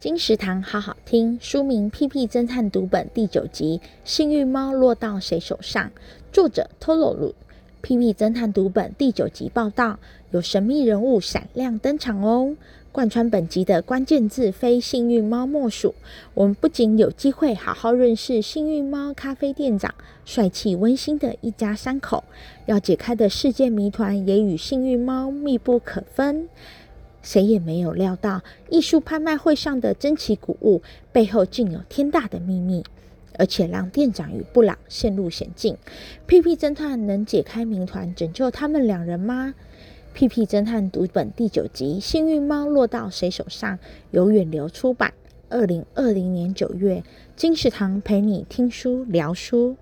金石堂好好听，书名《屁屁侦探读本》第九集《幸运猫落到谁手上》，作者托洛鲁。《屁屁侦探读本》第九集报道，有神秘人物闪亮登场哦！贯穿本集的关键字非幸运猫莫属。我们不仅有机会好好认识幸运猫咖啡店长，帅气温馨的一家三口，要解开的世界谜团也与幸运猫密不可分。谁也没有料到，艺术拍卖会上的珍奇古物背后竟有天大的秘密，而且让店长与布朗陷入险境。屁屁侦探能解开谜团，拯救他们两人吗？屁屁侦探读本第九集《幸运猫落到谁手上》由远流出版，二零二零年九月。金石堂陪你听书聊书。